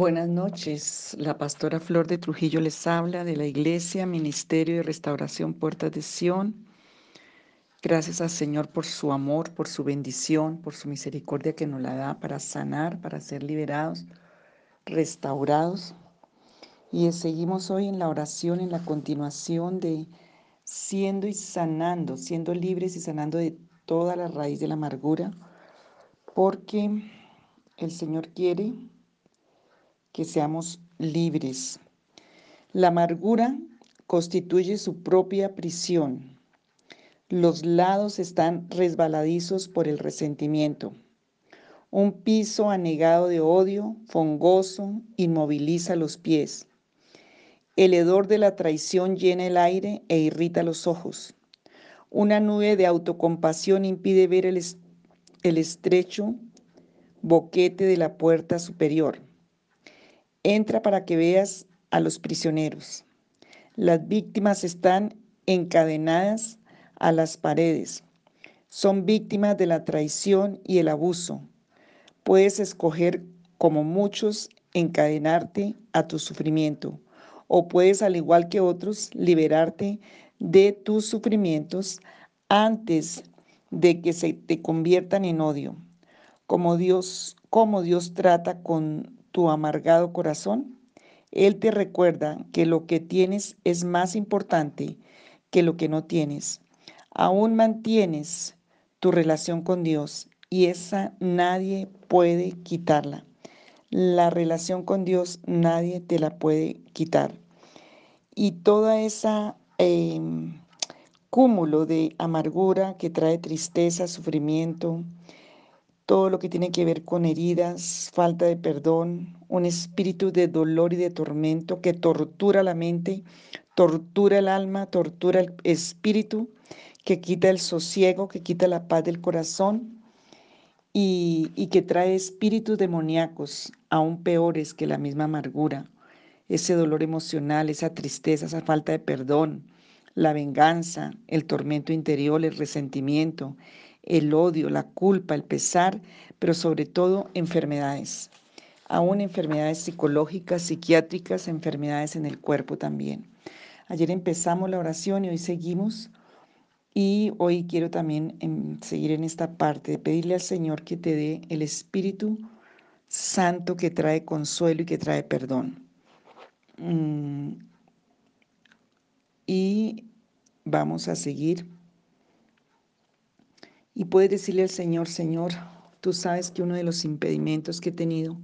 Buenas noches, la pastora Flor de Trujillo les habla de la Iglesia Ministerio de Restauración Puertas de Sión. Gracias al Señor por su amor, por su bendición, por su misericordia que nos la da para sanar, para ser liberados, restaurados. Y seguimos hoy en la oración, en la continuación de siendo y sanando, siendo libres y sanando de toda la raíz de la amargura, porque el Señor quiere que seamos libres. La amargura constituye su propia prisión. Los lados están resbaladizos por el resentimiento. Un piso anegado de odio, fongoso, inmoviliza los pies. El hedor de la traición llena el aire e irrita los ojos. Una nube de autocompasión impide ver el, el estrecho boquete de la puerta superior. Entra para que veas a los prisioneros. Las víctimas están encadenadas a las paredes. Son víctimas de la traición y el abuso. Puedes escoger, como muchos, encadenarte a tu sufrimiento o puedes, al igual que otros, liberarte de tus sufrimientos antes de que se te conviertan en odio. Como Dios, como Dios trata con tu amargado corazón, Él te recuerda que lo que tienes es más importante que lo que no tienes. Aún mantienes tu relación con Dios y esa nadie puede quitarla. La relación con Dios nadie te la puede quitar. Y toda esa em, cúmulo de amargura que trae tristeza, sufrimiento, todo lo que tiene que ver con heridas, falta de perdón, un espíritu de dolor y de tormento que tortura la mente, tortura el alma, tortura el espíritu, que quita el sosiego, que quita la paz del corazón y, y que trae espíritus demoníacos aún peores que la misma amargura, ese dolor emocional, esa tristeza, esa falta de perdón, la venganza, el tormento interior, el resentimiento, el odio, la culpa, el pesar, pero sobre todo enfermedades, aún enfermedades psicológicas, psiquiátricas, enfermedades en el cuerpo también. Ayer empezamos la oración y hoy seguimos. Y hoy quiero también em, seguir en esta parte de pedirle al Señor que te dé el Espíritu Santo que trae consuelo y que trae perdón. Mm, y vamos a seguir y puedes decirle al Señor, Señor, tú sabes que uno de los impedimentos que he tenido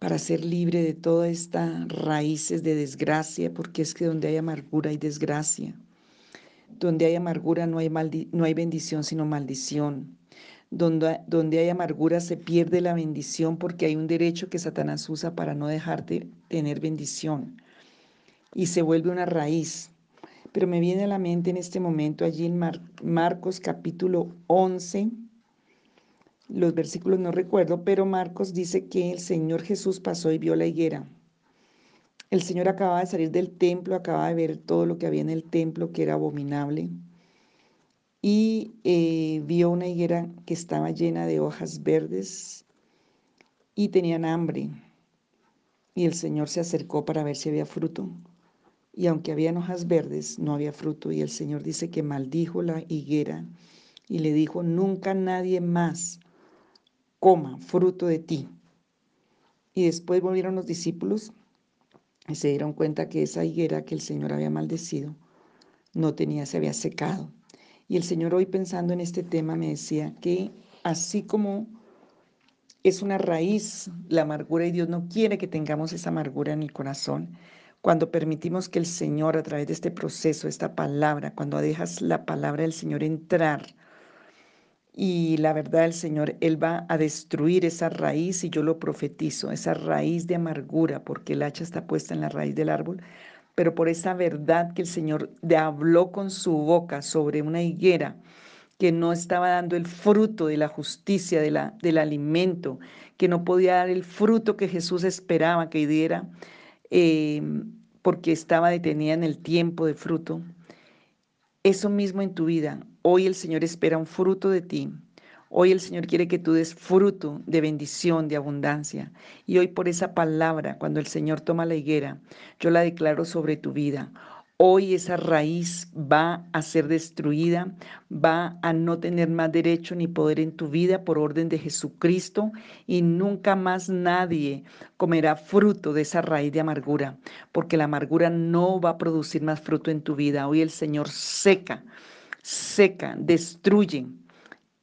para ser libre de todas estas raíces de desgracia, porque es que donde hay amargura hay desgracia. Donde hay amargura no hay, no hay bendición, sino maldición. Donde, donde hay amargura se pierde la bendición porque hay un derecho que Satanás usa para no dejarte tener bendición. Y se vuelve una raíz pero me viene a la mente en este momento allí en Marcos capítulo 11, los versículos no recuerdo, pero Marcos dice que el Señor Jesús pasó y vio la higuera. El Señor acababa de salir del templo, acababa de ver todo lo que había en el templo que era abominable y eh, vio una higuera que estaba llena de hojas verdes y tenían hambre. Y el Señor se acercó para ver si había fruto y aunque había hojas verdes, no había fruto. Y el Señor dice que maldijo la higuera y le dijo, nunca nadie más coma fruto de ti. Y después volvieron los discípulos y se dieron cuenta que esa higuera que el Señor había maldecido no tenía, se había secado. Y el Señor hoy pensando en este tema me decía que así como es una raíz la amargura y Dios no quiere que tengamos esa amargura en el corazón, cuando permitimos que el Señor a través de este proceso, esta palabra, cuando dejas la palabra del Señor entrar y la verdad del Señor, Él va a destruir esa raíz y yo lo profetizo, esa raíz de amargura, porque el hacha está puesta en la raíz del árbol, pero por esa verdad que el Señor habló con su boca sobre una higuera que no estaba dando el fruto de la justicia, de la, del alimento, que no podía dar el fruto que Jesús esperaba que diera, Em, porque estaba detenida en el tiempo de fruto. Eso mismo en tu vida. Hoy el Señor espera un fruto de ti. Hoy el Señor quiere que tú des fruto de bendición, de abundancia. Y hoy por esa palabra, cuando el Señor toma la higuera, yo la declaro sobre tu vida. Hoy esa raíz va a ser destruida, va a no tener más derecho ni poder en tu vida por orden de Jesucristo y nunca más nadie comerá fruto de esa raíz de amargura, porque la amargura no va a producir más fruto en tu vida. Hoy el Señor seca, seca, destruye.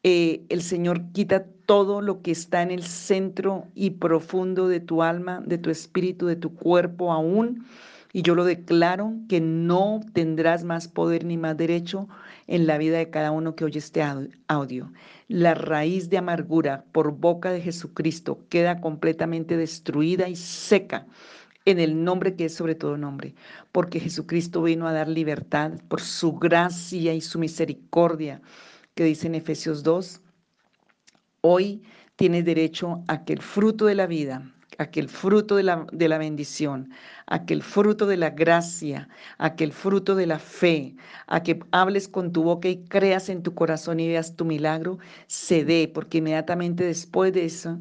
Eh, el Señor quita todo lo que está en el centro y profundo de tu alma, de tu espíritu, de tu cuerpo aún y yo lo declaro que no tendrás más poder ni más derecho en la vida de cada uno que oye este audio. La raíz de amargura por boca de Jesucristo queda completamente destruida y seca en el nombre que es sobre todo nombre, porque Jesucristo vino a dar libertad por su gracia y su misericordia, que dice en Efesios 2, hoy tienes derecho a que el fruto de la vida, aquel fruto de la, de la bendición, aquel fruto de la gracia, aquel fruto de la fe, a que hables con tu boca y creas en tu corazón y veas tu milagro, se dé, porque inmediatamente después de eso,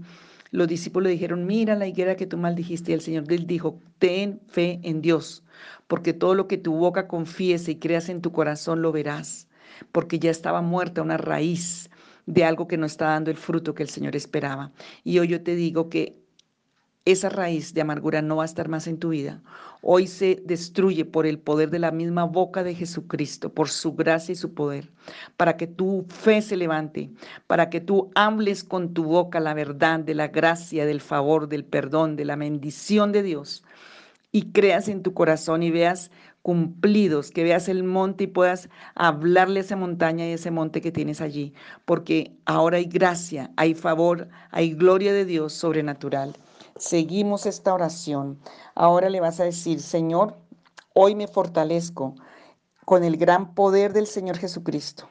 los discípulos dijeron, mira la higuera que tú maldijiste. Y el Señor dijo, ten fe en Dios, porque todo lo que tu boca confiese y creas en tu corazón lo verás, porque ya estaba muerta una raíz de algo que no está dando el fruto que el Señor esperaba. Y hoy yo te digo que esa raíz de amargura no va a estar más en tu vida. Hoy se destruye por el poder de la misma boca de Jesucristo, por su gracia y su poder, para que tu fe se levante, para que tú hables con tu boca la verdad de la gracia, del favor, del perdón, de la bendición de Dios y creas en tu corazón y veas cumplidos, que veas el monte y puedas hablarle a esa montaña y a ese monte que tienes allí, porque ahora hay gracia, hay favor, hay gloria de Dios sobrenatural. Seguimos esta oración. Ahora le vas a decir, Señor, hoy me fortalezco con el gran poder del Señor Jesucristo,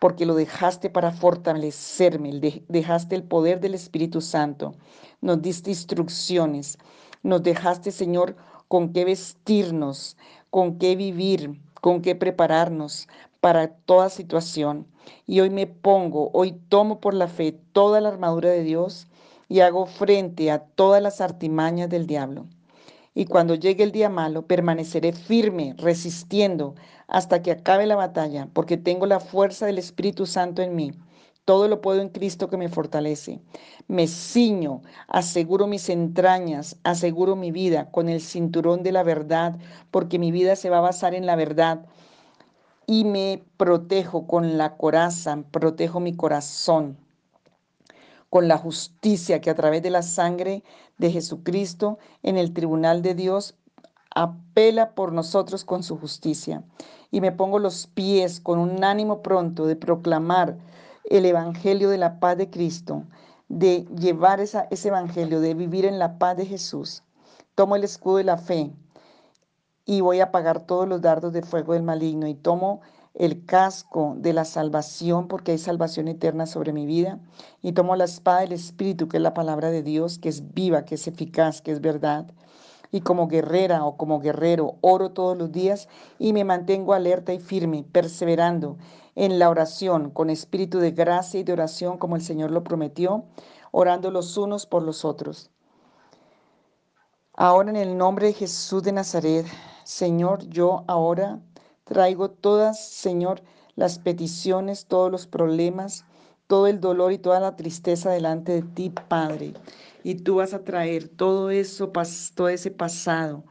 porque lo dejaste para fortalecerme, dejaste el poder del Espíritu Santo, nos diste instrucciones, nos dejaste, Señor, con qué vestirnos, con qué vivir, con qué prepararnos para toda situación. Y hoy me pongo, hoy tomo por la fe toda la armadura de Dios y hago frente a todas las artimañas del diablo. Y cuando llegue el día malo, permaneceré firme, resistiendo hasta que acabe la batalla, porque tengo la fuerza del Espíritu Santo en mí. Todo lo puedo en Cristo que me fortalece. Me ciño, aseguro mis entrañas, aseguro mi vida con el cinturón de la verdad, porque mi vida se va a basar en la verdad. Y me protejo con la coraza, protejo mi corazón con la justicia que a través de la sangre de Jesucristo en el tribunal de Dios apela por nosotros con su justicia. Y me pongo los pies con un ánimo pronto de proclamar el Evangelio de la paz de Cristo, de llevar esa, ese Evangelio, de vivir en la paz de Jesús. Tomo el escudo de la fe y voy a apagar todos los dardos de fuego del maligno y tomo el casco de la salvación, porque hay salvación eterna sobre mi vida, y tomo la espada del Espíritu, que es la palabra de Dios, que es viva, que es eficaz, que es verdad. Y como guerrera o como guerrero oro todos los días y me mantengo alerta y firme, perseverando en la oración, con espíritu de gracia y de oración, como el Señor lo prometió, orando los unos por los otros. Ahora en el nombre de Jesús de Nazaret, Señor, yo ahora Traigo todas, Señor, las peticiones, todos los problemas, todo el dolor y toda la tristeza delante de ti, Padre. Y tú vas a traer todo eso, todo ese pasado,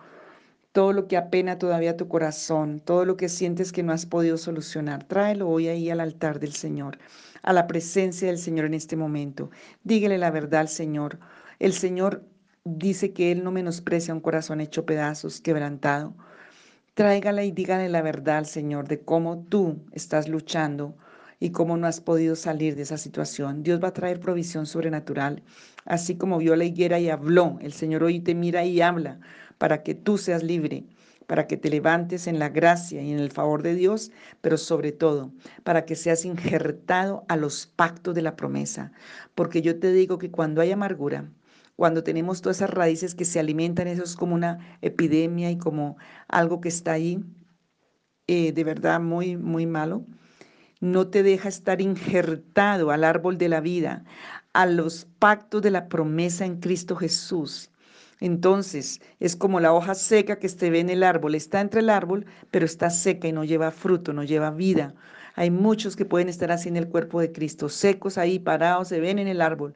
todo lo que apena todavía tu corazón, todo lo que sientes que no has podido solucionar. Tráelo hoy ahí al altar del Señor, a la presencia del Señor en este momento. Dígale la verdad al Señor. El Señor dice que Él no menosprecia un corazón hecho pedazos, quebrantado. Tráigala y dígale la verdad al Señor de cómo tú estás luchando y cómo no has podido salir de esa situación. Dios va a traer provisión sobrenatural, así como vio la higuera y habló. El Señor hoy te mira y habla para que tú seas libre, para que te levantes en la gracia y en el favor de Dios, pero sobre todo para que seas injertado a los pactos de la promesa. Porque yo te digo que cuando hay amargura, cuando tenemos todas esas raíces que se alimentan, eso es como una epidemia y como algo que está ahí, eh, de verdad muy, muy malo. no te deja estar injertado al árbol de la vida, a los pactos de la promesa en Cristo Jesús. Entonces es como la hoja seca que se ve en el árbol, está entre el árbol, pero está seca y no lleva fruto, no lleva vida. Hay muchos que pueden estar así en el cuerpo de Cristo, secos ahí, parados, se ven en el árbol,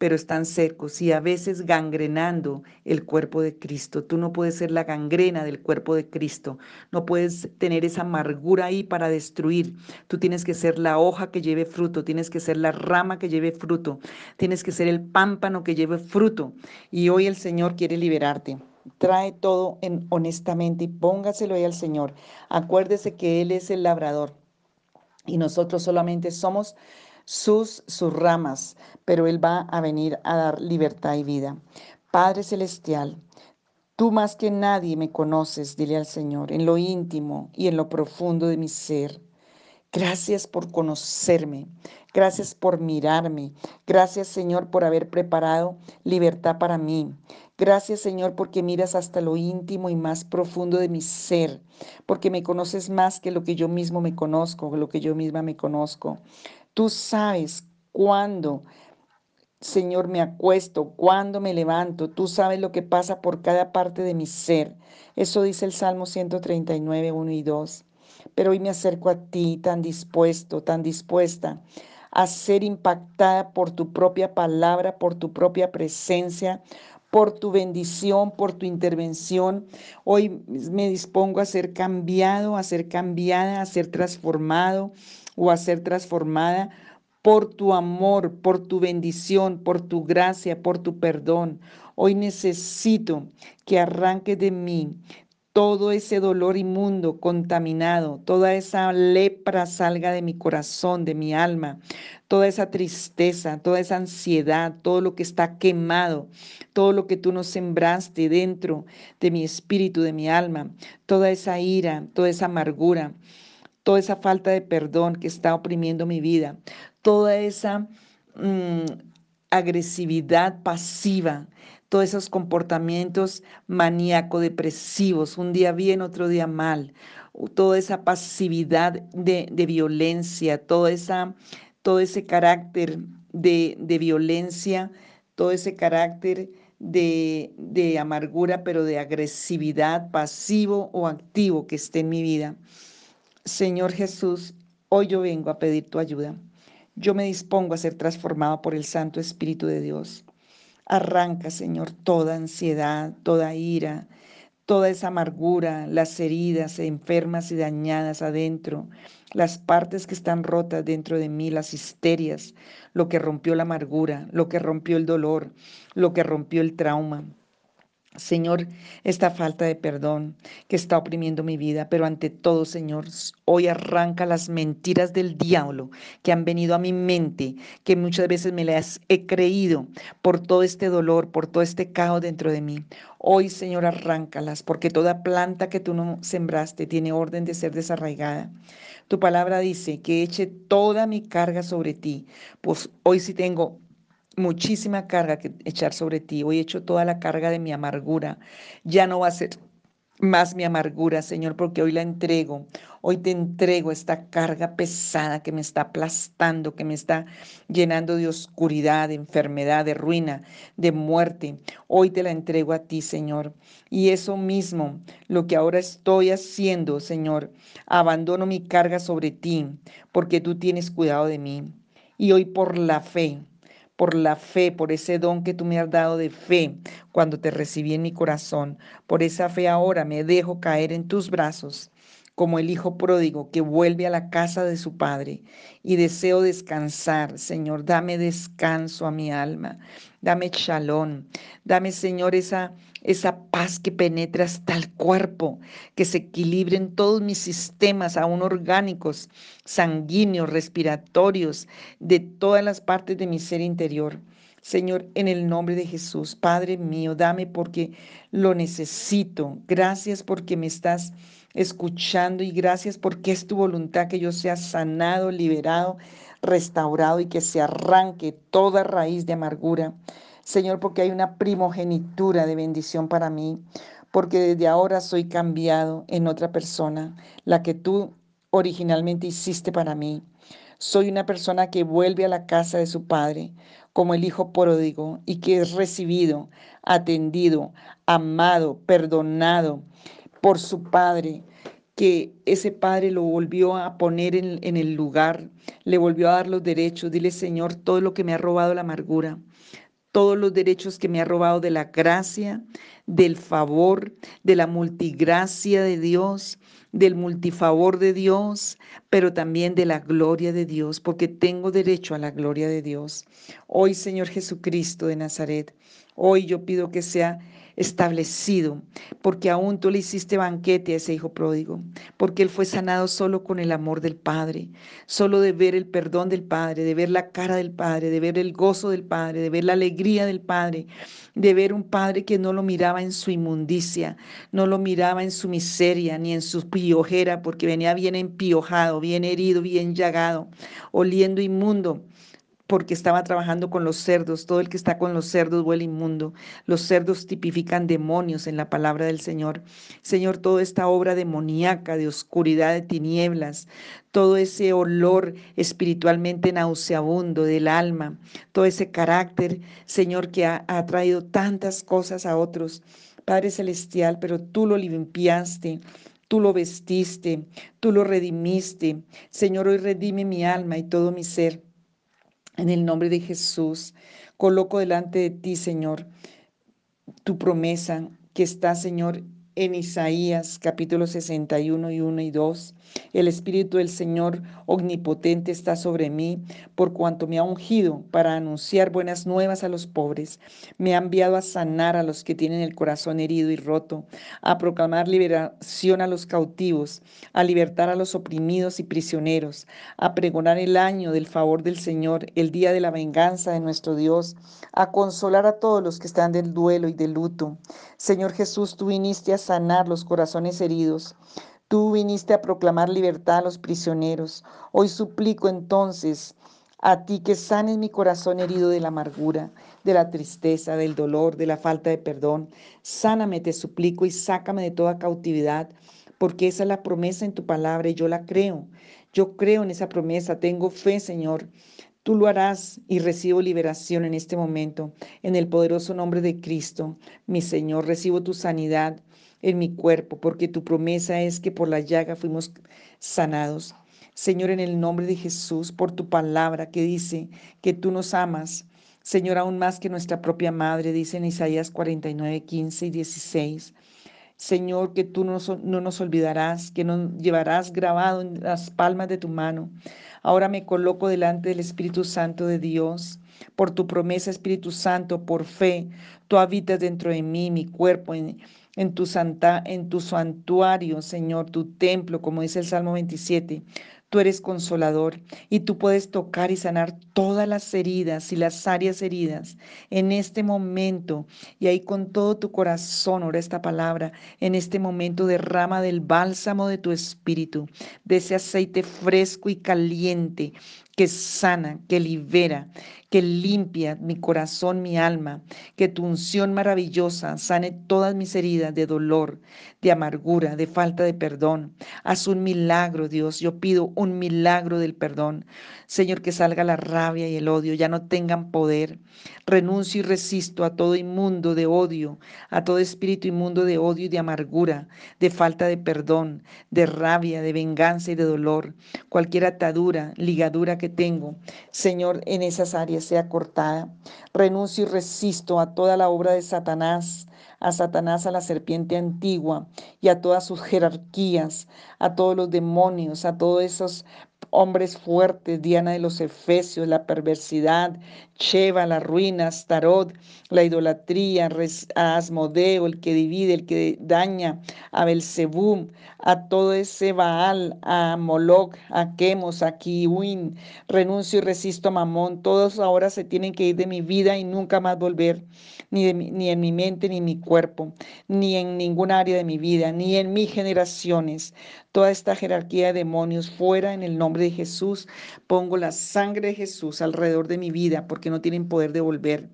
pero están secos y a veces gangrenando el cuerpo de Cristo. Tú no puedes ser la gangrena del cuerpo de Cristo. No puedes tener esa amargura ahí para destruir. Tú tienes que ser la hoja que lleve fruto, tienes que ser la rama que lleve fruto, tienes que ser el pámpano que lleve fruto. Y hoy el Señor quiere liberarte. Trae todo en, honestamente y póngaselo ahí al Señor. Acuérdese que Él es el labrador y nosotros solamente somos sus, sus ramas, pero Él va a venir a dar libertad y vida. Padre Celestial, tú más que nadie me conoces, dile al Señor, en lo íntimo y en lo profundo de mi ser. Gracias por conocerme, gracias por mirarme, gracias Señor por haber preparado libertad para mí. Gracias Señor porque miras hasta lo íntimo y más profundo de mi ser, porque me conoces más que lo que yo mismo me conozco, lo que yo misma me conozco. Tú sabes cuándo, Señor, me acuesto, cuándo me levanto. Tú sabes lo que pasa por cada parte de mi ser. Eso dice el Salmo 139, 1 y 2. Pero hoy me acerco a ti tan dispuesto, tan dispuesta a ser impactada por tu propia palabra, por tu propia presencia, por tu bendición, por tu intervención. Hoy me dispongo a ser cambiado, a ser cambiada, a ser transformado o a ser transformada por tu amor, por tu bendición, por tu gracia, por tu perdón. Hoy necesito que arranque de mí todo ese dolor inmundo, contaminado, toda esa lepra salga de mi corazón, de mi alma, toda esa tristeza, toda esa ansiedad, todo lo que está quemado, todo lo que tú nos sembraste dentro de mi espíritu, de mi alma, toda esa ira, toda esa amargura, toda esa falta de perdón que está oprimiendo mi vida, toda esa mm, agresividad pasiva, todos esos comportamientos maníaco-depresivos, un día bien, otro día mal, toda esa pasividad de, violencia, toda esa, todo ese carácter de, violencia, todo ese carácter de, de amargura, pero de agresividad, pasivo o activo que esté en mi vida. Señor Jesús, hoy yo vengo a pedir tu ayuda. Yo me dispongo a ser transformado por el Santo Espíritu de Dios. Arranca, Señor, toda ansiedad, toda ira, toda esa amargura, las heridas enfermas y dañadas adentro, las partes que están rotas dentro de mí, las histerias, lo que rompió la amargura, lo que rompió el dolor, lo que rompió el trauma. Señor, esta falta de perdón que está oprimiendo mi vida, pero ante todo, Señor, hoy arranca las mentiras del diablo que han venido a mi mente, que muchas veces me las he creído por todo este dolor, por todo este caos dentro de mí. Hoy, Señor, arráncalas, porque toda planta que tú no sembraste tiene orden de ser desarraigada. Tu palabra dice que eche toda mi carga sobre ti. Pues hoy sí tengo muchísima carga que echar sobre ti. Hoy he hecho toda la carga de mi amargura. Ya no va a ser más mi amargura, Señor, porque hoy la entrego. Hoy te entrego esta carga pesada que me está aplastando, que me está llenando de oscuridad, de enfermedad, de ruina, de muerte. Hoy te la entrego a ti, Señor. Y eso mismo, lo que ahora estoy haciendo, Señor, abandono mi carga sobre ti, porque tú tienes cuidado de mí. Y hoy por la fe, por la fe, por ese don que tú me has dado de fe cuando te recibí en mi corazón. Por esa fe ahora me dejo caer en tus brazos como el hijo pródigo que vuelve a la casa de su padre y deseo descansar. Señor, dame descanso a mi alma, dame chalón, dame, Señor, esa, esa paz que penetra hasta el cuerpo, que se equilibren todos mis sistemas, aún orgánicos, sanguíneos, respiratorios, de todas las partes de mi ser interior. Señor, en el nombre de Jesús, Padre mío, dame porque lo necesito. Gracias porque me estás escuchando y gracias porque es tu voluntad que yo sea sanado, liberado, restaurado y que se arranque toda raíz de amargura. Señor, porque hay una primogenitura de bendición para mí, porque desde ahora soy cambiado en otra persona, la que tú originalmente hiciste para mí. Soy una persona que vuelve a la casa de su padre como el hijo pródigo y que es recibido, atendido, amado, perdonado por su padre, que ese padre lo volvió a poner en, el lugar, le volvió a dar los derechos. Dile, Señor, todo lo que me ha robado la amargura, todos los derechos que me ha robado de la gracia, del favor, de la multigracia de Dios, del multifavor de Dios, pero también de la gloria de Dios, porque tengo derecho a la gloria de Dios. Hoy, Señor Jesucristo de Nazaret, hoy yo pido que sea establecido, porque aún tú le hiciste banquete a ese hijo pródigo, porque él fue sanado solo con el amor del Padre, solo de ver el perdón del Padre, de ver la cara del Padre, de ver el gozo del Padre, de ver la alegría del Padre, de ver un Padre que no lo miraba en su inmundicia, no lo miraba en su miseria, ni en su piojera, porque venía bien empiojado, bien herido, bien llagado, oliendo inmundo porque estaba trabajando con los cerdos. Todo el que está con los cerdos huele inmundo. Los cerdos tipifican demonios en la palabra del Señor. Señor, toda esta obra demoníaca, de oscuridad, de tinieblas, todo ese olor espiritualmente nauseabundo del alma, todo ese carácter, Señor, que ha, ha traído tantas cosas a otros. Padre Celestial, pero tú lo limpiaste, tú lo vestiste, tú lo redimiste. Señor, hoy redime mi alma y todo mi ser. En el nombre de Jesús, coloco delante de ti, Señor, tu promesa que está, Señor, en Isaías capítulo 61 y 1 y 2. El Espíritu del Señor omnipotente está sobre mí, por cuanto me ha ungido para anunciar buenas nuevas a los pobres. Me ha enviado a sanar a los que tienen el corazón herido y roto, a proclamar liberación a los cautivos, a libertar a los oprimidos y prisioneros, a pregonar el año del favor del Señor, el día de la venganza de nuestro Dios, a consolar a todos los que están del duelo y del luto. Señor Jesús, tú viniste a sanar los corazones heridos. Tú viniste a proclamar libertad a los prisioneros. Hoy suplico entonces a ti que sanes mi corazón herido de la amargura, de la tristeza, del dolor, de la falta de perdón. Sáname, te suplico, y sácame de toda cautividad, porque esa es la promesa en tu palabra y yo la creo. Yo creo en esa promesa, tengo fe, Señor. Tú lo harás y recibo liberación en este momento, en el poderoso nombre de Cristo. Mi Señor, recibo tu sanidad, en mi cuerpo, porque tu promesa es que por la llaga fuimos sanados. Señor, en el nombre de Jesús, por tu palabra que dice que tú nos amas, Señor, aún más que nuestra propia madre, dice en Isaías 49, 15 y 16. Señor, que tú no, no, nos olvidarás, que nos llevarás grabado en las palmas de tu mano. Ahora me coloco delante del Espíritu Santo de Dios. Por tu promesa, Espíritu Santo, por fe, tú habitas dentro de mí, mi cuerpo, en, en tu, santa, en tu santuario, Señor, tu templo, como dice el Salmo 27. Tú eres consolador y tú puedes tocar y sanar todas las heridas y las áreas heridas en este momento. Y ahí con todo tu corazón, ora esta palabra, en este momento derrama del bálsamo de tu espíritu, de ese aceite fresco y caliente que sana, que libera, que limpia mi corazón, mi alma, que tu unción maravillosa sane todas mis heridas de dolor, de amargura, de falta de perdón. Haz un milagro, Dios. Yo pido un milagro del perdón. Señor, que salga la rabia y el odio, ya no tengan poder. Renuncio y resisto a todo inmundo de odio, a todo espíritu inmundo de odio y de amargura, de falta de perdón, de rabia, de venganza y de dolor. Cualquier atadura, ligadura que tengo, Señor, en esas áreas sea cortada. Renuncio y resisto a toda la obra de Satanás, a Satanás, a la serpiente antigua y a todas sus jerarquías, a todos los demonios, a todos esos hombres fuertes, Diana de los Efesios, la perversidad, Sheva, la ruina, Starot, la idolatría, Asmodeo, el que divide, el que daña, a Belzebum, a todo ese Baal, a Moloch, a Quemos, a Kiwin, renuncio y resisto a Mamón, todos ahora se tienen que ir de mi vida y nunca más volver, ni, ni en mi mente, ni en mi cuerpo, ni en ningún área de mi vida, ni en mis generaciones. Toda esta jerarquía de demonios fuera en el nombre de Jesús. Pongo la sangre de Jesús alrededor de mi vida porque no tienen poder de volver.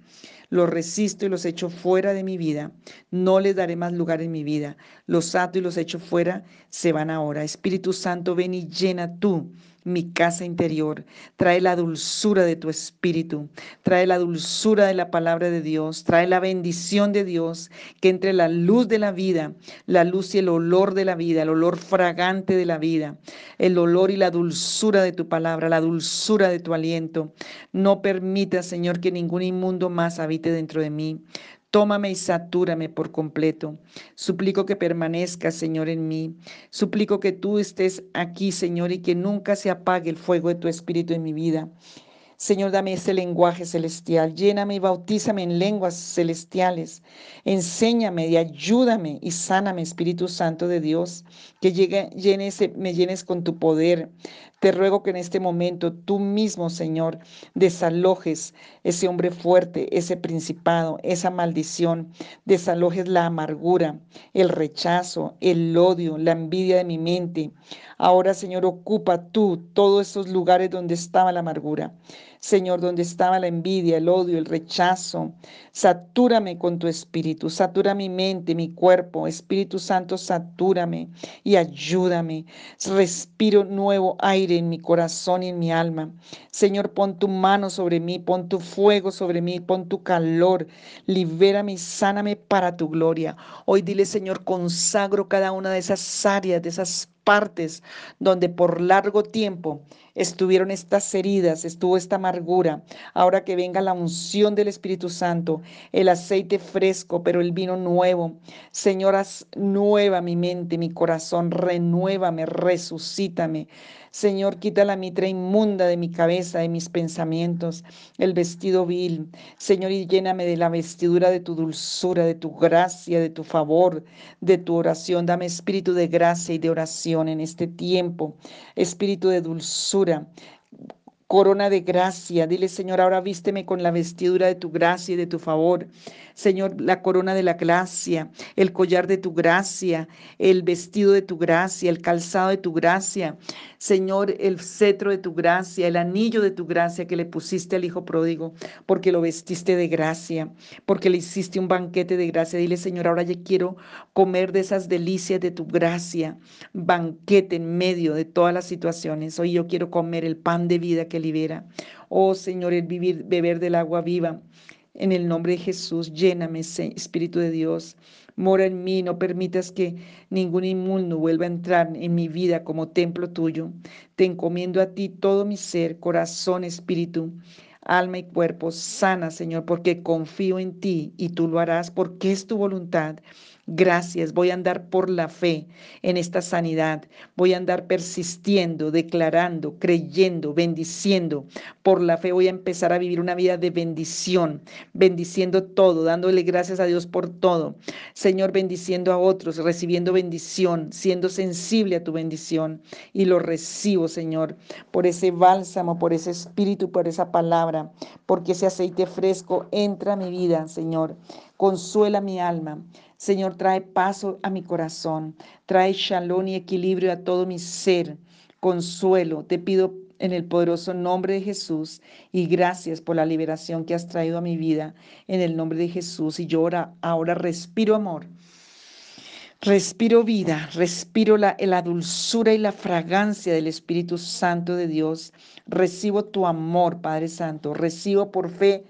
Los resisto y los echo fuera de mi vida. No les daré más lugar en mi vida. Los ato y los echo fuera. Se van ahora. Espíritu Santo, ven y llena tú mi casa interior. Trae la dulzura de tu espíritu. Trae la dulzura de la palabra de Dios. Trae la bendición de Dios. Que entre la luz de la vida, la luz y el olor de la vida, el olor fragante de la vida, el olor y la dulzura de tu palabra, la dulzura de tu aliento. No permita, Señor, que ningún inmundo más habite dentro de mí. Tómame y satúrame por completo. Suplico que permanezca, Señor, en mí. Suplico que tú estés aquí, Señor, y que nunca se apague el fuego de tu Espíritu en mi vida. Señor, dame ese lenguaje celestial. Lléname y bautízame en lenguas celestiales. Enséñame y ayúdame y sáname, Espíritu Santo de Dios. Que llegue, me llenes con tu poder. Te ruego que en este momento tú mismo, Señor, desalojes ese hombre fuerte, ese principado, esa maldición. Desalojes la amargura, el rechazo, el odio, la envidia de mi mente. Ahora, Señor, ocupa tú todos esos lugares donde estaba la amargura. Señor, donde estaba la envidia, el odio, el rechazo. Satúrame con tu espíritu, satura mi mente, mi cuerpo. Espíritu Santo, satúrame y ayúdame. Respiro nuevo aire en mi corazón y en mi alma. Señor, pon tu mano sobre mí, pon tu fuego sobre mí, pon tu calor. Libérame y sáname para tu gloria. Hoy dile, Señor, consagro cada una de esas áreas, de esas partes donde por largo tiempo estuvieron estas heridas, estuvo esta amargura. Ahora que venga la unción del Espíritu Santo, el aceite fresco, pero el vino nuevo. Señoras, nueva mi mente, mi corazón, renuévame, resucítame. Señor, quita la mitra inmunda de mi cabeza, de mis pensamientos, el vestido vil. Señor, y lléname de la vestidura de tu dulzura, de tu gracia, de tu favor, de tu oración. Dame espíritu de gracia y de oración en este tiempo, espíritu de dulzura cultura. Corona de gracia. Dile, Señor, ahora vísteme con la vestidura de tu gracia y de tu favor. Señor, la corona de la gracia, el collar de tu gracia, el vestido de tu gracia, el calzado de tu gracia. Señor, el cetro de tu gracia, el anillo de tu gracia que le pusiste al Hijo pródigo, porque lo vestiste de gracia, porque le hiciste un banquete de gracia. Dile, Señor, ahora ya quiero comer de esas delicias de tu gracia, banquete en medio de todas las situaciones. Hoy yo quiero comer el pan de vida libera. Oh Señor, el vivir, beber del agua viva. En el nombre de Jesús, lléname, Espíritu de Dios. Mora en mí, no permitas que ningún inmundo vuelva a entrar en mi vida como templo tuyo. Te encomiendo a ti todo mi ser, corazón, espíritu, alma y cuerpo. Sana, Señor, porque confío en ti y tú lo harás porque es tu voluntad. Gracias, voy a andar por la fe en esta sanidad. Voy a andar persistiendo, declarando, creyendo, bendiciendo. Por la fe voy a empezar a vivir una vida de bendición, bendiciendo todo, dándole gracias a Dios por todo. Señor, bendiciendo a otros, recibiendo bendición, siendo sensible a tu bendición. Y lo recibo, Señor, por ese bálsamo, por ese espíritu, por esa palabra, porque ese aceite fresco entra a mi vida, Señor. Consuela mi alma. Señor, trae paso a mi corazón, trae shalom y equilibrio a todo mi ser, consuelo. Te pido en el poderoso nombre de Jesús y gracias por la liberación que has traído a mi vida en el nombre de Jesús. Y yo ahora, ahora respiro amor. Respiro vida, respiro la, la dulzura y la fragancia del Espíritu Santo de Dios. Recibo tu amor, Padre Santo. Recibo por fe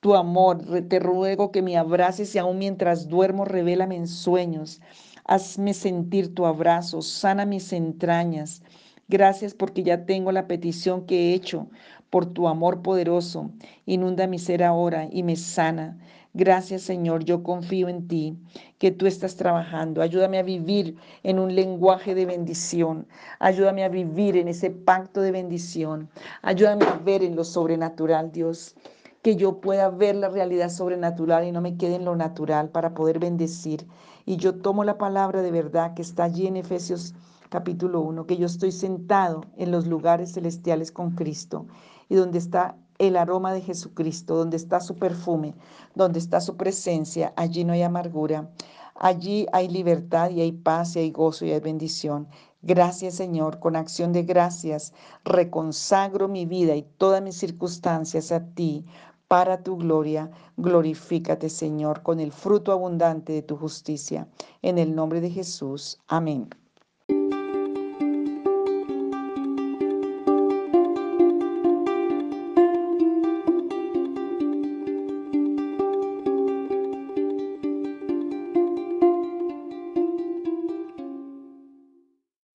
tu amor. Te ruego que me abraces y aún mientras duermo, revélame en sueños. Hazme sentir tu abrazo, sana mis entrañas. Gracias porque ya tengo la petición que he hecho por tu amor poderoso. Inunda mi ser ahora y me sana. Gracias Señor, yo confío en ti, que tú estás trabajando. Ayúdame a vivir en un lenguaje de bendición. Ayúdame a vivir en ese pacto de bendición. Ayúdame a ver en lo sobrenatural, Dios que yo pueda ver la realidad sobrenatural y no me quede en lo natural para poder bendecir. Y yo tomo la palabra de verdad que está allí en Efesios capítulo 1, que yo estoy sentado en los lugares celestiales con Cristo y donde está el aroma de Jesucristo, donde está su perfume, donde está su presencia, allí no hay amargura, allí hay libertad y hay paz y hay gozo y hay bendición. Gracias Señor, con acción de gracias, reconsagro mi vida y todas mis circunstancias a ti para tu gloria. Glorifícate, Señor, con el fruto abundante de tu justicia. En el nombre de Jesús. Amén.